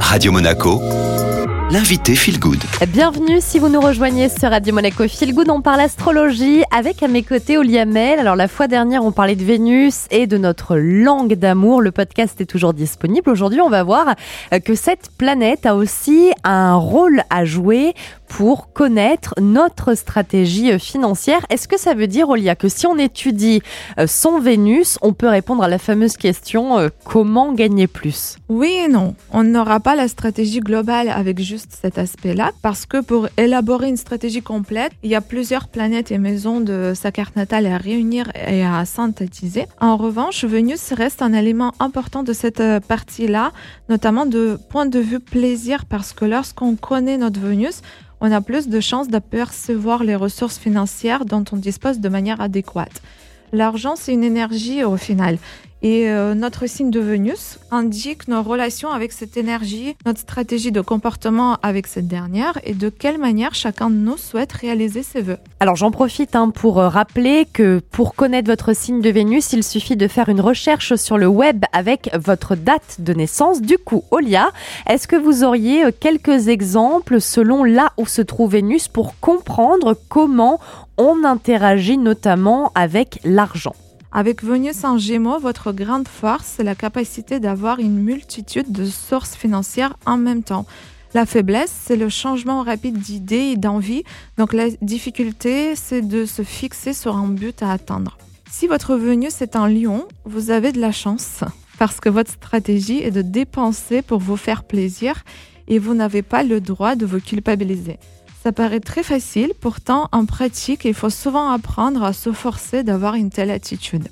Radio Monaco, l'invité Feel Good. Bienvenue si vous nous rejoignez sur Radio Monaco Feel Good. On parle astrologie avec à mes côtés Oliamel. Alors la fois dernière, on parlait de Vénus et de notre langue d'amour. Le podcast est toujours disponible. Aujourd'hui, on va voir que cette planète a aussi un rôle à jouer pour connaître notre stratégie financière. Est-ce que ça veut dire, Olia, que si on étudie euh, son Vénus, on peut répondre à la fameuse question euh, comment gagner plus? Oui et non. On n'aura pas la stratégie globale avec juste cet aspect-là, parce que pour élaborer une stratégie complète, il y a plusieurs planètes et maisons de sa carte natale à réunir et à synthétiser. En revanche, Vénus reste un élément important de cette euh, partie-là, notamment de point de vue plaisir, parce que lorsqu'on connaît notre Vénus, on a plus de chances d'apercevoir les ressources financières dont on dispose de manière adéquate. L'argent, c'est une énergie au final. Et euh, notre signe de Vénus indique nos relations avec cette énergie, notre stratégie de comportement avec cette dernière et de quelle manière chacun de nous souhaite réaliser ses vœux. Alors j'en profite hein, pour euh, rappeler que pour connaître votre signe de Vénus, il suffit de faire une recherche sur le web avec votre date de naissance. Du coup, Olia, est-ce que vous auriez euh, quelques exemples selon là où se trouve Vénus pour comprendre comment on interagit notamment avec l'argent? Avec Vénus en Gémeaux, votre grande force, c'est la capacité d'avoir une multitude de sources financières en même temps. La faiblesse, c'est le changement rapide d'idées et d'envie. Donc la difficulté, c'est de se fixer sur un but à atteindre. Si votre Vénus est en Lion, vous avez de la chance parce que votre stratégie est de dépenser pour vous faire plaisir et vous n'avez pas le droit de vous culpabiliser. Ça paraît très facile, pourtant en pratique, il faut souvent apprendre à se forcer d'avoir une telle attitude.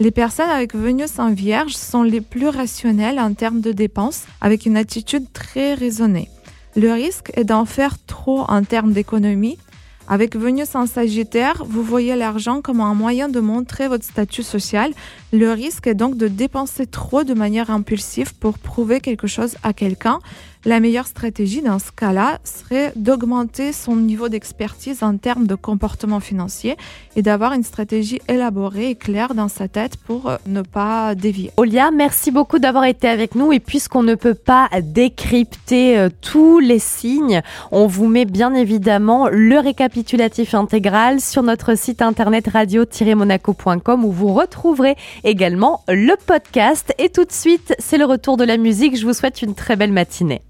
Les personnes avec Vénus en Vierge sont les plus rationnelles en termes de dépenses, avec une attitude très raisonnée. Le risque est d'en faire trop en termes d'économie. Avec Vénus en Sagittaire, vous voyez l'argent comme un moyen de montrer votre statut social. Le risque est donc de dépenser trop de manière impulsive pour prouver quelque chose à quelqu'un. La meilleure stratégie dans ce cas-là serait d'augmenter son niveau d'expertise en termes de comportement financier et d'avoir une stratégie élaborée et claire dans sa tête pour euh, ne pas dévier. Olia, merci beaucoup d'avoir été avec nous et puisqu'on ne peut pas décrypter euh, tous les signes, on vous met bien évidemment le récapitulatif intégral sur notre site internet radio-monaco.com où vous retrouverez également le podcast et tout de suite, c'est le retour de la musique. Je vous souhaite une très belle matinée.